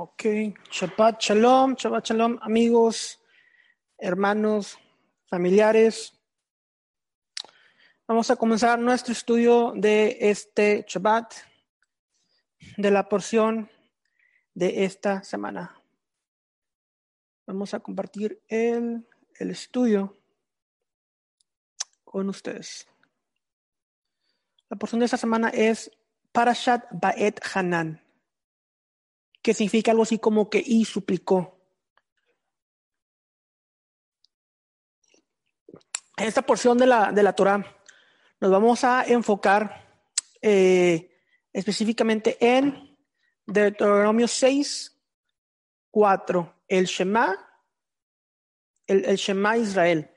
Ok, Shabbat Shalom, Shabbat Shalom, amigos, hermanos, familiares. Vamos a comenzar nuestro estudio de este Shabbat, de la porción de esta semana. Vamos a compartir el, el estudio con ustedes. La porción de esta semana es Parashat Baet Hanan que significa algo así como que y suplicó. En esta porción de la, de la Torah nos vamos a enfocar eh, específicamente en Deuteronomio 6, 4, el Shema, el, el Shema Israel.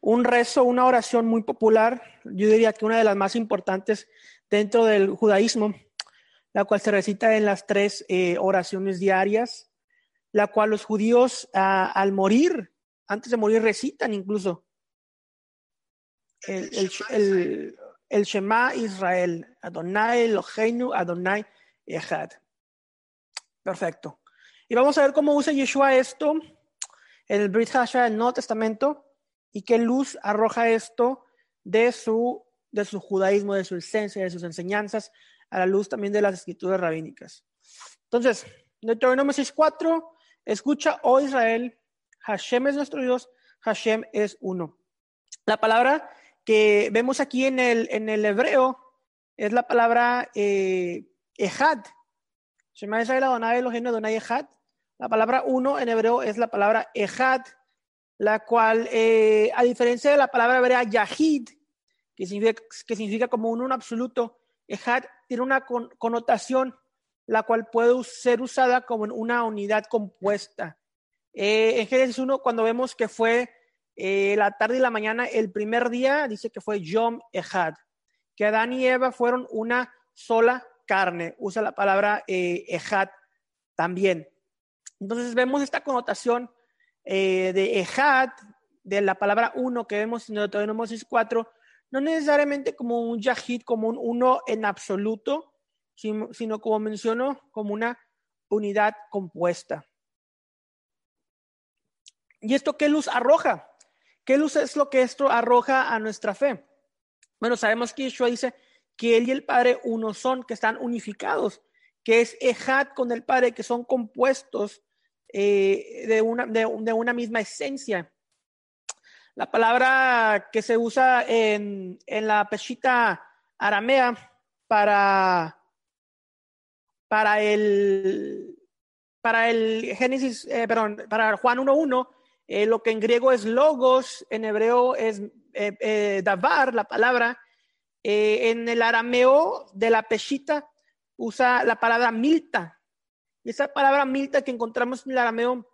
Un rezo, una oración muy popular, yo diría que una de las más importantes dentro del judaísmo la cual se recita en las tres eh, oraciones diarias, la cual los judíos ah, al morir, antes de morir, recitan incluso. El, el, Shema Israel, Adonai Eloheinu, Adonai Echad. Perfecto. Y vamos a ver cómo usa Yeshua esto en el Brit Hasha del Nuevo Testamento y qué luz arroja esto de su, de su judaísmo, de su esencia, de sus enseñanzas a la luz también de las escrituras rabínicas. Entonces, Deuteronomio 6.4, escucha, oh Israel, Hashem es nuestro Dios, Hashem es uno. La palabra que vemos aquí en el, en el hebreo es la palabra eh, Ehad. Shema Israel Adonai Elohim Adonai Ehad. La palabra uno en hebreo es la palabra Ehad, la cual, eh, a diferencia de la palabra hebrea Yahid, que significa, que significa como un uno absoluto, Ehad tiene una connotación la cual puede ser usada como una unidad compuesta. Eh, en Génesis 1, cuando vemos que fue eh, la tarde y la mañana, el primer día dice que fue Yom Ehad, que Adán y Eva fueron una sola carne. Usa la palabra eh, también. Entonces vemos esta connotación de Ehad, de la palabra uno que vemos en Deuteronomio 4, no necesariamente como un yahid, como un uno en absoluto, sino, como menciono, como una unidad compuesta. ¿Y esto qué luz arroja? ¿Qué luz es lo que esto arroja a nuestra fe? Bueno, sabemos que Yeshua dice que él y el Padre uno son, que están unificados, que es Ejad con el Padre, que son compuestos eh, de, una, de una misma esencia. La palabra que se usa en, la peshita aramea para, para el para el Génesis, eh, perdón, para Juan 1.1, eh, lo que en griego es logos, en hebreo es eh, davar, la palabra. en el arameo de la peshita usa la palabra milta. Y esa palabra milta que encontramos en el arameo,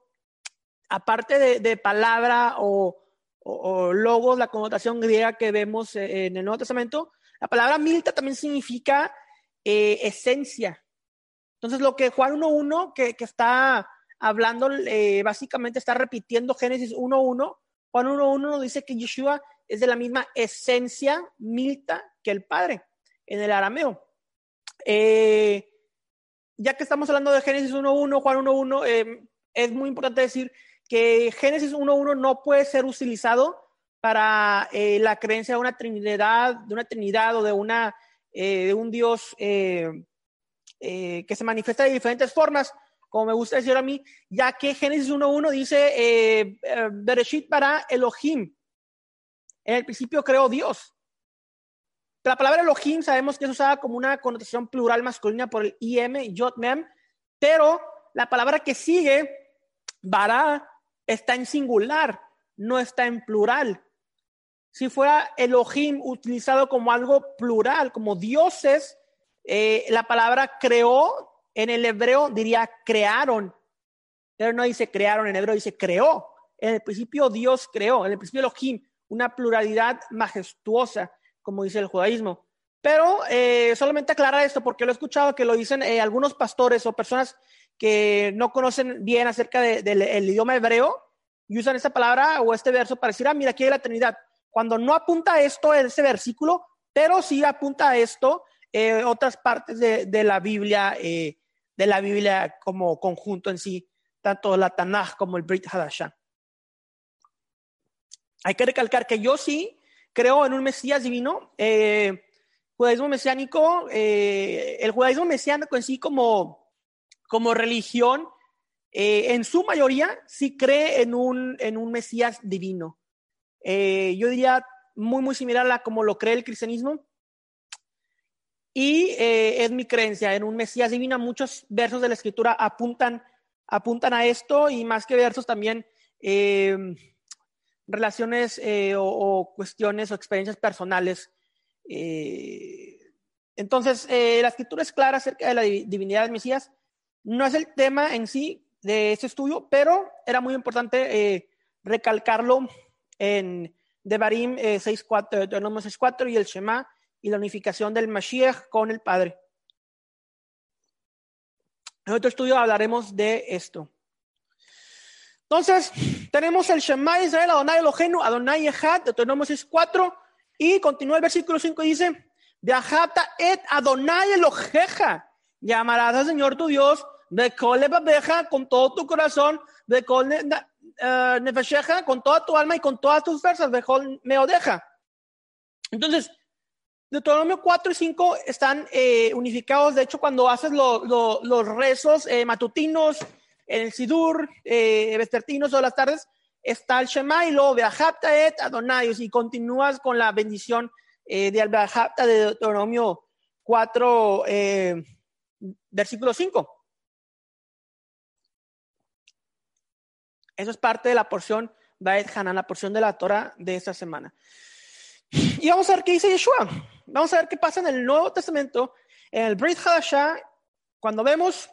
aparte de palabra o, o, logos, la connotación griega que vemos eh, en el Nuevo Testamento, la palabra milta también significa eh, esencia. Entonces, lo que Juan 1.1, que, que está hablando, eh, básicamente está repitiendo Génesis 1.1, Juan 1.1 nos dice que Yeshua es de la misma esencia milta que el Padre en el arameo. ya que estamos hablando de Génesis 1.1, Juan 1.1, es muy importante decir que Génesis 1.1 no puede ser utilizado para eh, la creencia de una trinidad, de una trinidad o de, una, eh, de un Dios eh, que se manifiesta de diferentes formas, como me gusta decir a mí, ya que Génesis 1.1 dice, Bereshit para Elohim. En el principio creó Dios. La palabra Elohim sabemos que es usada como una connotación plural masculina por el IM, Yot Mem, pero la palabra que sigue, Bara, está en singular, no está en plural. Si fuera Elohim utilizado como algo plural, como dioses, eh, la palabra creó en el hebreo diría crearon. Pero no dice crearon en hebreo, dice creó. En el principio Dios creó, en el principio Elohim, una pluralidad majestuosa, como dice el judaísmo. Pero eh, solamente aclarar esto porque lo he escuchado que lo dicen eh, algunos pastores o personas que no conocen bien acerca del idioma hebreo y usan esa palabra o este verso para decir, ah, mira, aquí hay la Trinidad. Cuando no apunta esto en ese versículo, pero sí apunta a esto eh, otras partes de, la Biblia, eh, de la Biblia como conjunto en sí, tanto la Tanaj como el Brit Hadashah. Hay que recalcar que yo sí creo en un Mesías divino. Eh, judaísmo mesiánico, eh, el judaísmo mesiánico en sí como, como religión, eh, en su mayoría sí cree en un, en un Mesías divino. yo diría muy, muy similar a como lo cree el cristianismo. Y es mi creencia en un Mesías divino. Muchos versos de la escritura apuntan, apuntan a esto y más que versos también relaciones eh, o, cuestiones o experiencias personales. Eh, entonces, eh, la escritura es clara acerca de la divinidad del Mesías. No es el tema en sí de este estudio, pero era muy importante recalcarlo en Devarim 6.4, Deuteronomio 6.4 y el Shema y la unificación del Mashiach con el Padre. En otro estudio hablaremos de esto. Entonces, tenemos el Shema Israel, Adonai Elohenu, Adonai Echad, Deuteronomio 6.4, y continúa el versículo 5 y dice, Viajata et Adonai Eloheja, llamarás al Señor tu Dios, de babeja con todo tu corazón, de col eh, nefesheja con toda tu alma y con todas tus fuerzas, de col meodeja. Entonces, Deuteronomio 4 y 5 están eh, unificados. De hecho, cuando haces los rezos eh, matutinos, en el Sidur, eh, o las tardes, está el Shema y luego Beajapta et Adonai, y continúas con la bendición eh, de Beajapta de Deuteronomio 4, eh, versículo 5. Eso es parte de la porción Hanan, la porción de la Torah de esta semana. Y vamos a ver qué dice Yeshua. Vamos a ver qué pasa en el Nuevo Testamento, en el Brit Hadashah, cuando vemos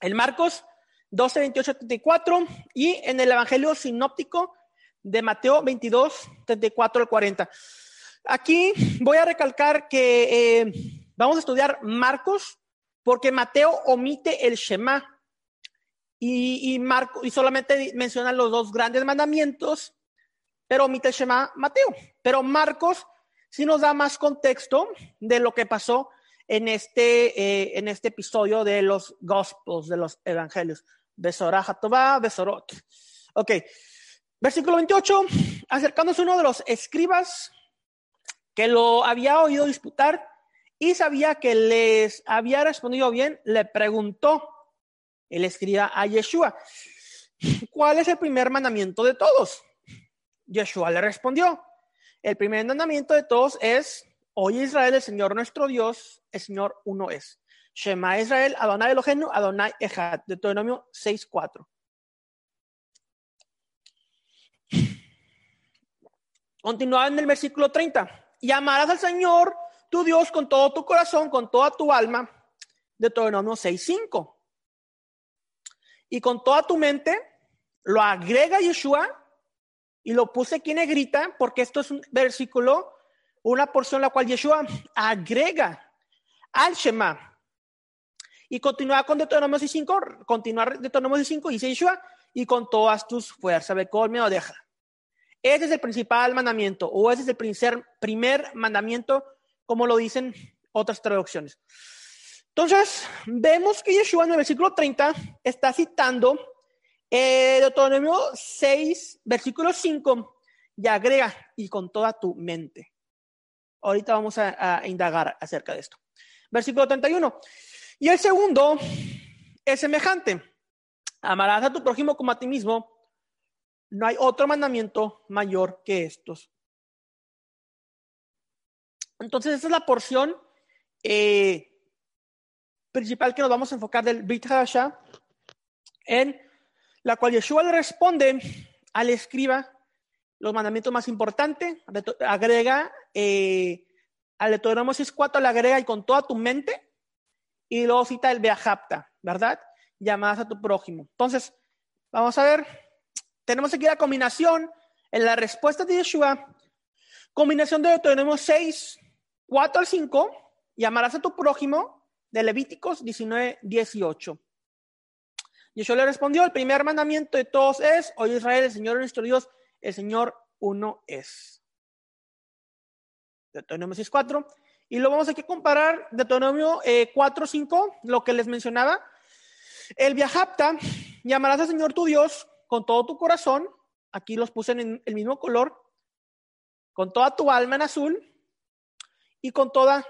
el Marcos 12, 28, 34 y en el Evangelio sinóptico de Mateo 22, 34 al 40. Aquí voy a recalcar que eh, vamos a estudiar Marcos porque Mateo omite el Shema y, y, Marco, y solamente menciona los dos grandes mandamientos, pero omite Shema Mateo. Pero Marcos sí nos da más contexto de lo que pasó en este, eh, en este episodio de los Gospels, de los Evangelios. Besorah Tová, Besorot. Ok, versículo 28, acercándose uno de los escribas que lo había oído disputar y sabía que les había respondido bien, le preguntó el escriba a Yeshua, ¿cuál es el primer mandamiento de todos? Yeshua le respondió, el primer mandamiento de todos es, oye Israel, el Señor nuestro Dios, el Señor uno es. Shema Israel, Adonai Elohenu, Adonai Echad, Deuteronomio 6.4. Continúa en el versículo 30. Y amarás al Señor tu Dios con todo tu corazón, con toda tu alma, Deuteronomio 6.5. Y con toda tu mente, lo agrega Yeshua y lo puse aquí en negrita porque esto es un versículo, una porción la cual Yeshua agrega al Shema y continúa con Deuteronomio 5, continuar Deuteronomio 5, dice Yeshua, y con todas tus fuerzas, me o deja. Ese es el principal mandamiento, o ese es el primer mandamiento, como lo dicen otras traducciones. Entonces, vemos que Yeshua en el versículo 30 está citando eh, Deuteronomio 6, versículo 5, y agrega, y con toda tu mente. Ahorita vamos a, indagar acerca de esto. Versículo 31. Y el segundo es semejante. Amarás a tu prójimo como a ti mismo. No hay otro mandamiento mayor que estos. Entonces, esa es la porción eh, principal que nos vamos a enfocar del Brit en la cual Yeshua le responde al escriba los mandamientos más importantes, agrega eh, al Deuteronomio 6.4, le agrega y con toda tu mente, y luego cita el Beajapta, ¿verdad? Llamadas a tu prójimo. Entonces, vamos a ver, tenemos aquí la combinación en la respuesta de Yeshua, combinación de Deuteronomio 6, 4 al 5, llamarás a tu prójimo, de Levíticos 19, 18. Yeshua le respondió, el primer mandamiento de todos es, oye Israel, el Señor nuestro Dios, el Señor uno es. Deuteronomio 6, 4. Y lo vamos a que comparar Deuteronomio eh, 4, 5, lo que les mencionaba. El viajapta, llamarás al Señor tu Dios con todo tu corazón. Aquí los puse en el mismo color. Con toda tu alma en azul y con toda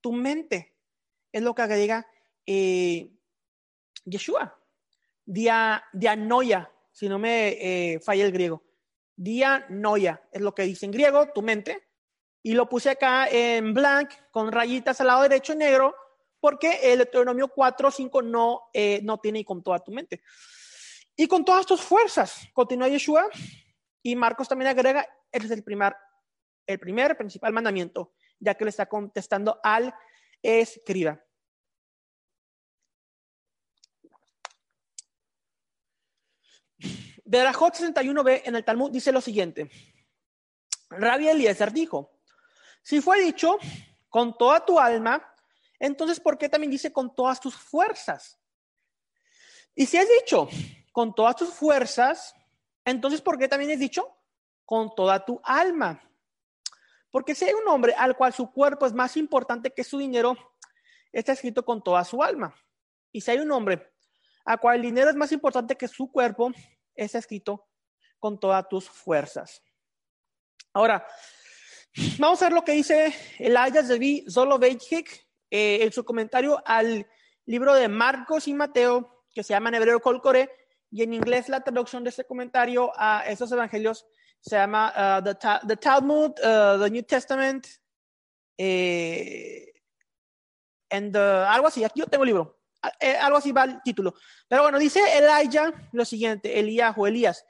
tu mente. Es lo que agrega eh, Yeshua. Dia, dianoia, si no me eh, falla el griego. Dianoia es lo que dice en griego, tu mente. Y lo puse acá en blank con rayitas al lado derecho en negro porque el Deuteronomio 4, 5 no, eh, no tiene y con toda tu mente. Y con todas tus fuerzas, continúa Yeshua. Y Marcos también agrega, ese es el primer, el primer principal mandamiento, ya que le está contestando al escriba. Berajot 61b en el Talmud dice lo siguiente. Rabbi Eliezer dijo, si fue dicho con toda tu alma, entonces ¿por qué también dice con todas tus fuerzas? Y si es dicho con todas tus fuerzas, entonces ¿por qué también es dicho con toda tu alma? Porque si hay un hombre al cual su cuerpo es más importante que su dinero, está escrito con toda su alma. Y si hay un hombre al cual el dinero es más importante que su cuerpo, está escrito con todas tus fuerzas. Ahora, vamos a ver lo que dice Elias de Zoloveitchik eh, en su comentario al libro de Marcos y Mateo, que se llama en hebreo Colcore, y en inglés la traducción de este comentario a esos evangelios se llama uh, the, Talmud, uh, the New Testament, eh, and, algo así. Aquí yo tengo el libro. Eh, algo así va el título. Pero bueno, dice Elijah lo siguiente, Elías o Elías.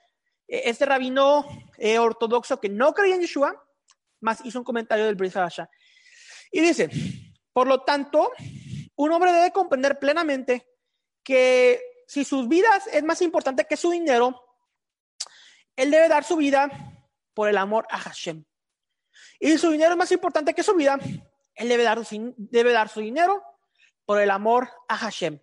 Eh, este rabino eh, ortodoxo que no creía en Yeshua, más hizo un comentario del Brit Y dice, por lo tanto, un hombre debe comprender plenamente que si sus vidas es más importante que su dinero, él debe dar su vida por el amor a Hashem. Y su dinero es más importante que su vida, él debe dar, debe dar su dinero por el amor a Hashem.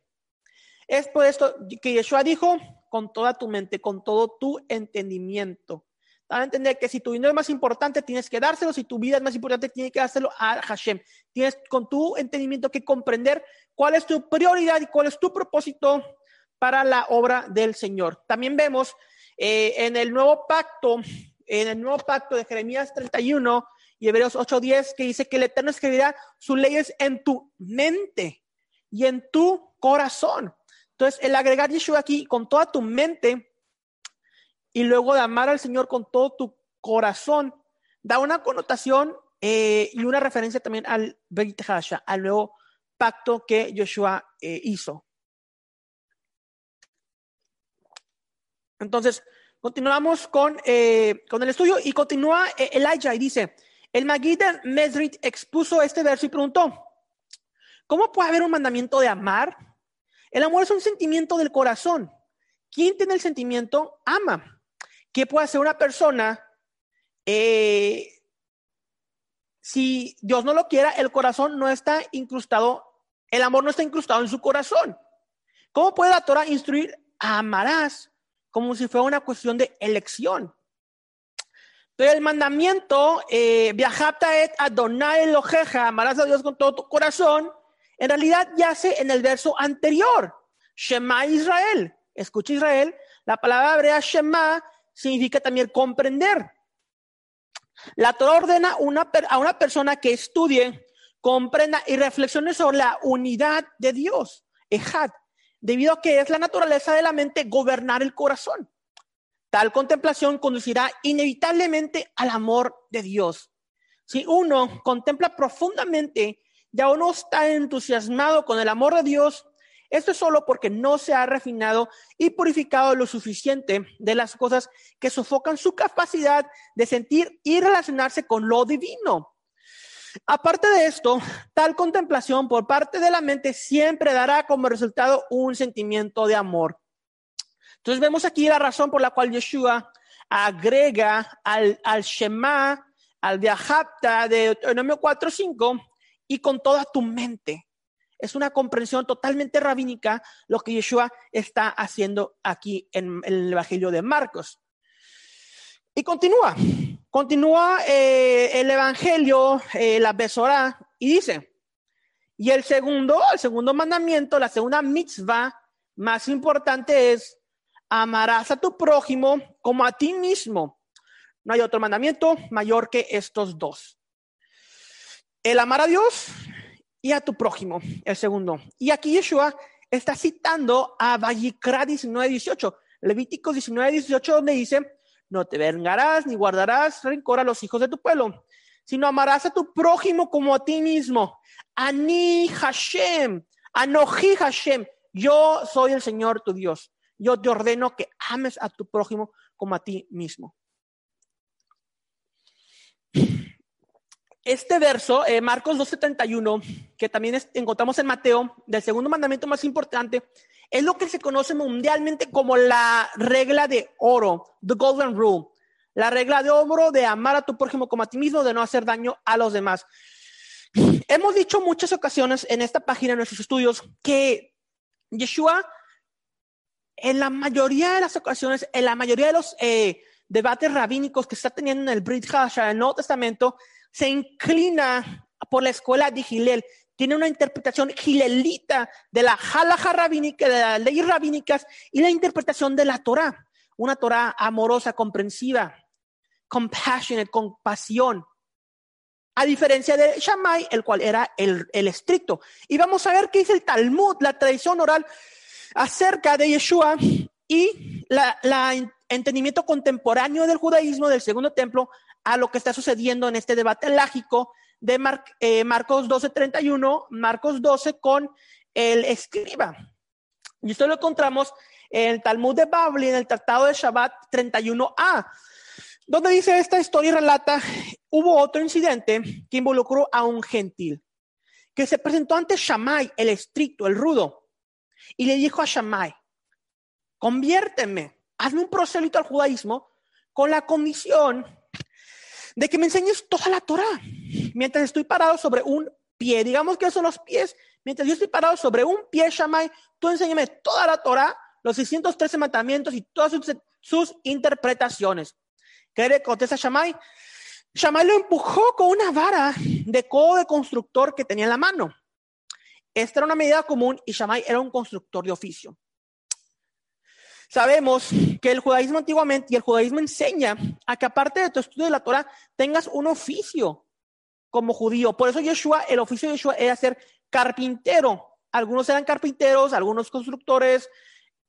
Es por esto que Yeshua dijo, con toda tu mente, con todo tu entendimiento. Para entender que si tu dinero es más importante, tienes que dárselo. Si tu vida es más importante, tienes que dárselo a Hashem. Tienes con tu entendimiento que comprender cuál es tu prioridad y cuál es tu propósito para la obra del Señor. También vemos eh, en el nuevo pacto, en el nuevo pacto de Jeremías 31 y Hebreos 8:10, que dice que el Eterno escribirá sus leyes en tu mente y en tu corazón. Entonces, el agregar Yeshua aquí con toda tu mente y luego de amar al Señor con todo tu corazón, da una connotación eh, y una referencia también al Beit al nuevo pacto que Yeshua eh, hizo. Entonces, continuamos con, eh, con el estudio y continúa Elijah y dice, el Magid Mesrit expuso este verso y preguntó, ¿Cómo puede haber un mandamiento de amar? El amor es un sentimiento del corazón. ¿Quién tiene el sentimiento? Ama. ¿Qué puede hacer una persona? Eh, si Dios no lo quiera, el corazón no está incrustado, el amor no está incrustado en su corazón. ¿Cómo puede la Torah instruir? Amarás como si fuera una cuestión de elección. Pero el mandamiento, eh, viajata et Adonai Eloheja, amarás a Dios con todo tu corazón, en realidad yace en el verso anterior. Shema Israel. Escucha Israel. La palabra hebrea Shema significa también comprender. La Torah ordena a una persona que estudie, comprenda y reflexione sobre la unidad de Dios, Ejad, debido a que es la naturaleza de la mente gobernar el corazón. Tal contemplación conducirá inevitablemente al amor de Dios. Si uno contempla profundamente ya uno está entusiasmado con el amor de Dios, esto es solo porque no se ha refinado y purificado lo suficiente de las cosas que sofocan su capacidad de sentir y relacionarse con lo divino. Aparte de esto, tal contemplación por parte de la mente siempre dará como resultado un sentimiento de amor. Entonces vemos aquí la razón por la cual Yeshua agrega al, al Shema, al Viajapta de Deuteronomio 4.5, y con toda tu mente. Es una comprensión totalmente rabínica lo que Yeshua está haciendo aquí en, el Evangelio de Marcos. Y continúa, continúa eh, el Evangelio, eh, la Besorá, Y dice, y el segundo, el segundo mandamiento, la segunda mitzvah más importante es, amarás a tu prójimo como a ti mismo. No hay otro mandamiento mayor que estos dos. El amar a Dios y a tu prójimo, el segundo. Y aquí Yeshua está citando a Vallicra 19:18, Levítico 19:18, donde dice, no te vengarás ni guardarás rencor a los hijos de tu pueblo, sino amarás a tu prójimo como a ti mismo. Ani Hashem, Anoji Hashem, yo soy el Señor tu Dios. Yo te ordeno que ames a tu prójimo como a ti mismo. Este verso, eh, Marcos 2.71, que también encontramos en Mateo, del segundo mandamiento más importante, es lo que se conoce mundialmente como la regla de oro, the golden rule. La regla de oro de amar a tu prójimo como a ti mismo, de no hacer daño a los demás. Hemos dicho muchas ocasiones en esta página, en nuestros estudios, que Yeshua, en la mayoría de las ocasiones, en la mayoría de los eh, debates rabínicos que está teniendo en el Brit Hasha, en el Nuevo Testamento, se inclina por la escuela de Gilel. Tiene una interpretación gilelita de la halaja rabínica, de las leyes rabínicas y la interpretación de la Torah. Una Torah amorosa, comprensiva, compassionate, compasión. A diferencia de Shammai, el cual era el, el estricto. Y vamos a ver qué dice el Talmud, la tradición oral, acerca de Yeshua y la, la entendimiento contemporáneo del judaísmo del segundo templo a lo que está sucediendo en este debate lógico de eh, Marcos 12:31, Marcos 12 con el escriba. Y esto lo encontramos en el Talmud de Babli, en el Tratado de Shabbat 31a, donde dice esta historia y relata, hubo otro incidente que involucró a un gentil, que se presentó ante Shammai, el estricto, el rudo, y le dijo a Shammai, conviérteme, hazme un prosélito al judaísmo con la comisión de que me enseñes toda la Torah. Mientras estoy parado sobre un pie, digamos que son los pies, mientras yo estoy parado sobre un pie, Shammai, tú enséñame toda la Torah, los 613 mandamientos y todas sus, interpretaciones. ¿Qué le contesta Shammai? Shammai lo empujó con una vara de codo de constructor que tenía en la mano. Esta era una medida común y Shammai era un constructor de oficio. Sabemos que el judaísmo antiguamente y el judaísmo enseña a que aparte de tu estudio de la Torah tengas un oficio como judío. Por eso Yeshua, el oficio de Yeshua era ser carpintero. Algunos eran carpinteros, algunos constructores,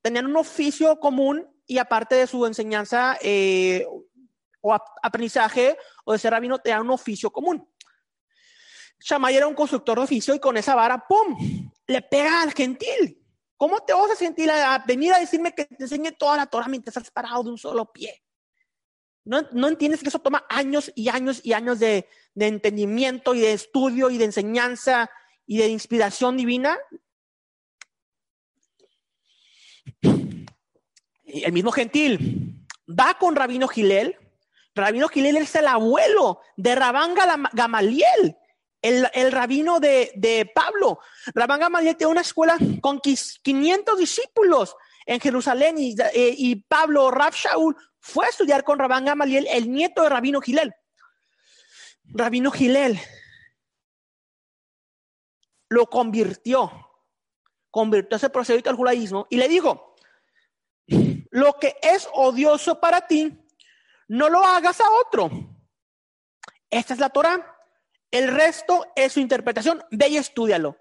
tenían un oficio común y aparte de su enseñanza eh, o aprendizaje o de ser rabino, tenían un oficio común. Shammai era un constructor de oficio y con esa vara, ¡pum!, le pega al gentil. ¿Cómo te vas a sentir a venir a decirme que te enseñe toda la Torah mientras estás parado de un solo pie? ¿No, no entiendes que eso toma años y años y años de, de entendimiento y de estudio y de enseñanza y de inspiración divina? el mismo gentil va con Rabino Gilel. Rabino Gilel es el abuelo de Rabán Gamaliel, el, rabino de, Pablo. Rabán Gamaliel tiene una escuela con 500 discípulos en Jerusalén y, eh, y Pablo, Rab Shaul, fue a estudiar con Rabán Gamaliel, el nieto de Rabino Gilel. Rabino Gilel lo convirtió, convirtió ese procedimiento al judaísmo y le dijo, lo que es odioso para ti, no lo hagas a otro. Esta es la Torah. El resto es su interpretación. Ve y estudialo.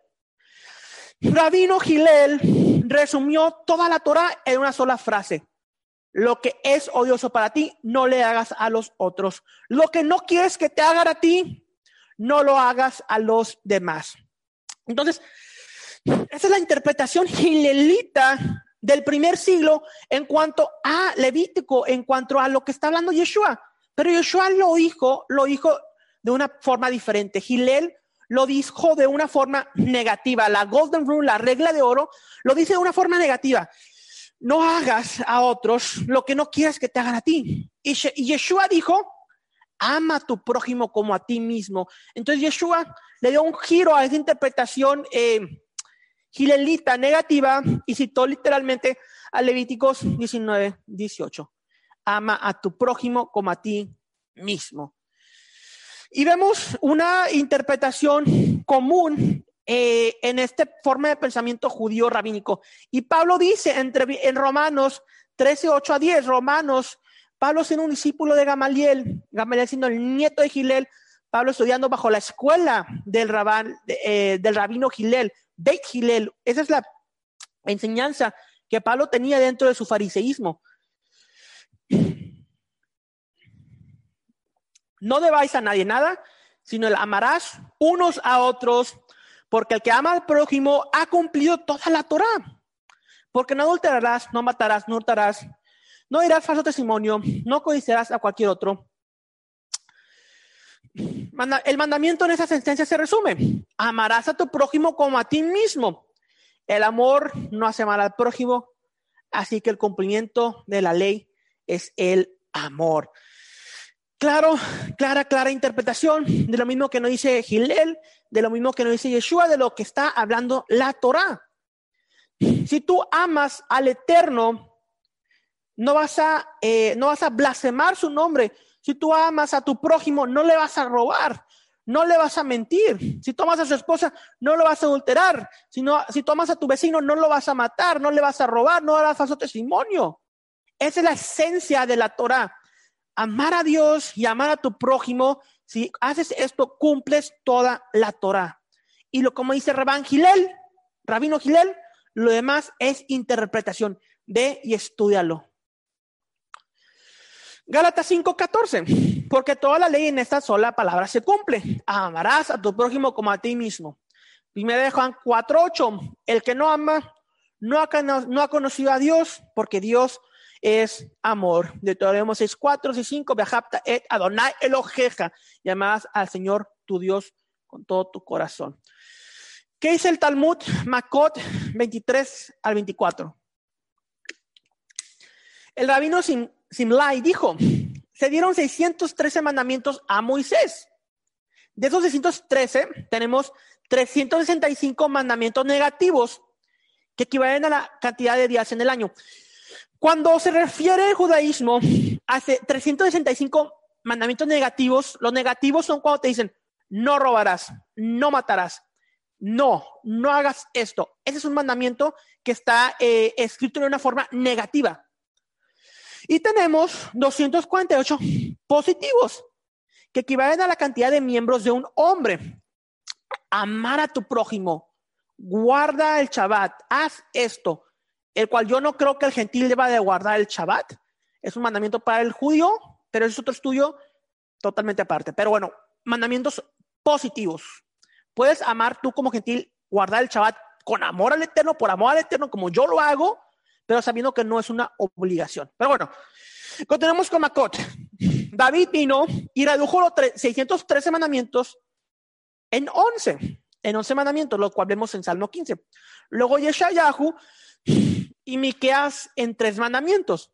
Rabino Gilel resumió toda la Torah en una sola frase. Lo que es odioso para ti, no le hagas a los otros. Lo que no quieres que te hagan a ti, no lo hagas a los demás. Entonces, esa es la interpretación gilelita del primer siglo en cuanto a Levítico, en cuanto a lo que está hablando Yeshua. Pero Yeshua lo dijo, lo dijo de una forma diferente. Gilel lo dijo de una forma negativa. La Golden Rule, la regla de oro, lo dice de una forma negativa. No hagas a otros lo que no quieras que te hagan a ti. Y, Yeshua dijo, ama a tu prójimo como a ti mismo. Entonces Yeshua le dio un giro a esa interpretación eh, gilelita negativa y citó literalmente a Levíticos 19, 18. Ama a tu prójimo como a ti mismo. Y vemos una interpretación común eh, en esta forma de pensamiento judío rabínico. Y Pablo dice entre, en Romanos 13, 8 a 10, Romanos, Pablo siendo un discípulo de Gamaliel, Gamaliel siendo el nieto de Gilel, Pablo estudiando bajo la escuela del, eh, del rabino Gilel, Beit Gilel. Esa es la enseñanza que Pablo tenía dentro de su fariseísmo. No debáis a nadie nada, sino el amarás unos a otros, porque el que ama al prójimo ha cumplido toda la Torah. Porque no adulterarás, no matarás, no hurtarás, no dirás falso testimonio, no codiciarás a cualquier otro. El mandamiento en esa sentencia se resume. Amarás a tu prójimo como a ti mismo. El amor no hace mal al prójimo, así que el cumplimiento de la ley es el amor. Claro, clara, clara interpretación de lo mismo que nos dice Gilel, de lo mismo que nos dice Yeshua, de lo que está hablando la Torah. Si tú amas al Eterno, no vas a, eh, no vas a blasfemar su nombre. Si tú amas a tu prójimo, no le vas a robar, no le vas a mentir. Si tomas a su esposa, no lo vas a adulterar. Si, no, si tomas a tu vecino, no lo vas a matar, no le vas a robar, no darás falso testimonio. Esa es la esencia de la Torah amar a Dios y amar a tu prójimo, si haces esto, cumples toda la Torah. Y lo como dice Rabán Gilel, Rabino Gilel, lo demás es interpretación. Ve y estudialo. Gálatas 5:14, porque toda la ley en esta sola palabra se cumple. Amarás a tu prójimo como a ti mismo. Primera de Juan 4:8, el que no ama no ha, no ha conocido a Dios, porque Dios es amor. Deuteronomio 6, 4 y 5, Beajapta et Adonai Elojeja, llamarás al Señor tu Dios con todo tu corazón. ¿Qué dice el Talmud? Makot 23 al 24. El rabino Sim, Simlai dijo, se dieron 613 mandamientos a Moisés. De esos 613 tenemos 365 mandamientos negativos que equivalen a la cantidad de días en el año. Cuando se refiere al judaísmo, hace 365 mandamientos negativos. Los negativos son cuando te dicen, no robarás, no matarás, no, no hagas esto. Ese es un mandamiento que está eh, escrito de una forma negativa. Y tenemos 248 positivos, que equivalen a la cantidad de miembros de un hombre. Amar a tu prójimo, guarda el Shabbat, haz esto, el cual yo no creo que el gentil deba de guardar el Shabbat. Es un mandamiento para el judío, pero es otro estudio totalmente aparte. Pero bueno, mandamientos positivos. Puedes amar tú como gentil, guardar el Shabbat con amor al Eterno, por amor al Eterno, como yo lo hago, pero sabiendo que no es una obligación. Pero bueno, continuamos con Makot. David vino y redujo los 613 mandamientos en 11, en 11 mandamientos, lo cual vemos en Salmo 15. Luego Yeshayahu y Miqueas en tres mandamientos.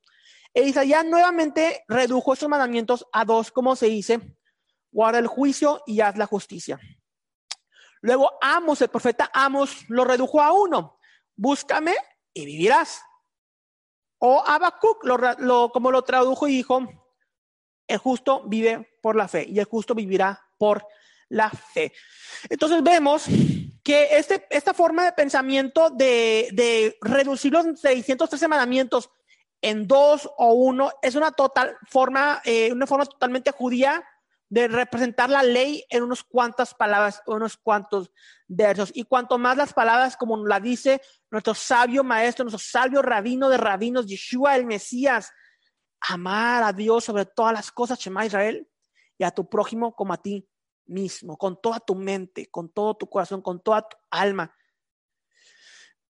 E Isaías nuevamente redujo esos mandamientos a dos, como se dice, guarda el juicio y haz la justicia. Luego Amos, el profeta Amos, lo redujo a uno, búscame y vivirás. O Habacuc, lo, como lo tradujo y dijo, el justo vive por la fe y el justo vivirá por la fe. Entonces vemos que este, esta forma de pensamiento de, reducir los 613 mandamientos en dos o uno es una total forma, eh, una forma totalmente judía de representar la ley en unos cuantas palabras, unos cuantos versos. Y cuanto más las palabras, como la dice nuestro sabio maestro, nuestro sabio rabino de rabinos, Yeshua el Mesías, amar a Dios sobre todas las cosas, Shema Israel, y a tu prójimo como a ti mismo, con toda tu mente, con todo tu corazón, con toda tu alma.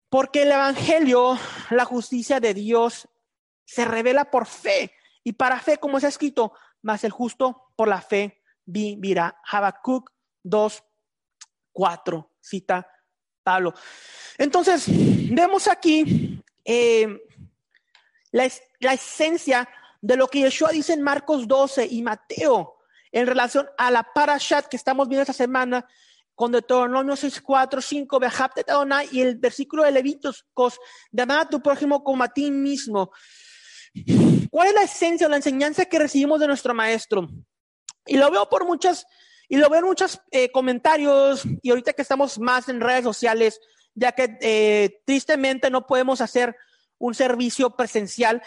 Porque el Evangelio, la justicia de Dios, se revela por fe. Y para fe, como se ha escrito, más el justo por la fe vivirá. Habacuc 2, 4, cita Pablo. Entonces, vemos aquí eh, la, la esencia de lo que Yeshua dice en Marcos 12 y Mateo en relación a la parashat que estamos viendo esta semana con Deuteronomio 6, 4, 5, y el versículo de Levíticos, de amar a tu prójimo como a ti mismo. ¿Cuál es la esencia o la enseñanza que recibimos de nuestro maestro? Y lo veo por muchas Y lo veo en muchos eh, comentarios y ahorita que estamos más en redes sociales, ya que eh, tristemente no podemos hacer un servicio presencial.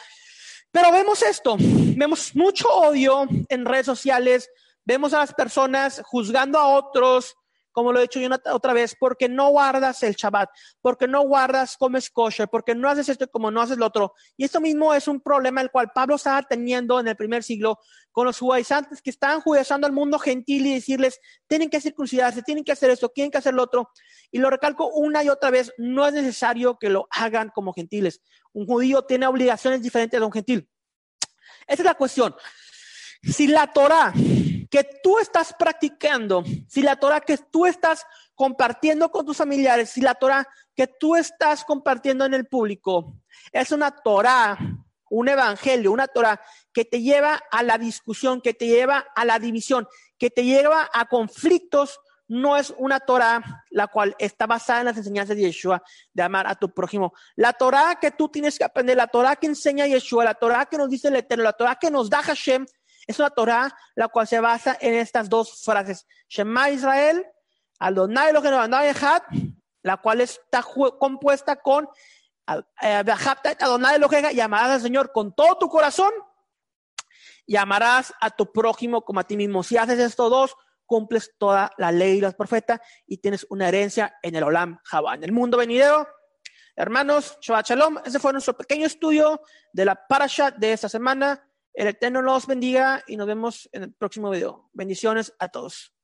Pero vemos esto, vemos mucho odio en redes sociales, vemos a las personas juzgando a otros, como lo he dicho yo otra vez, porque no guardas el Shabbat, porque no guardas, comes kosher, porque no haces esto como no haces lo otro. Y esto mismo es un problema el cual Pablo estaba teniendo en el primer siglo con los judaizantes que estaban judaizando al mundo gentil y decirles, tienen que circuncidarse, tienen que hacer esto, tienen que hacer lo otro. Y lo recalco una y otra vez, no es necesario que lo hagan como gentiles. Un judío tiene obligaciones diferentes de un gentil. Esa es la cuestión. Si la Torah que tú estás practicando, si la Torah que tú estás compartiendo con tus familiares, si la Torah que tú estás compartiendo en el público es una Torah, un evangelio, una Torah que te lleva a la discusión, que te lleva a la división, que te lleva a conflictos, no es una Torah la cual está basada en las enseñanzas de Yeshua de amar a tu prójimo. La Torah que tú tienes que aprender, la Torah que enseña Yeshua, la Torah que nos dice el Eterno, la Torah que nos da Hashem, es una Torah la cual se basa en estas dos frases. Shema Israel, Adonai Eloheinu Adonai Echad, la cual está compuesta con eh, Adonai Eloheinu, llamarás al Señor con todo tu corazón y amarás a tu prójimo como a ti mismo. Si haces estos dos, cumples toda la ley y los profetas y tienes una herencia en el Olam Jabá. En el mundo venidero, hermanos, Shabbat Shalom, ese fue nuestro pequeño estudio de la parasha de esta semana. El Eterno los bendiga y nos vemos en el próximo video. Bendiciones a todos.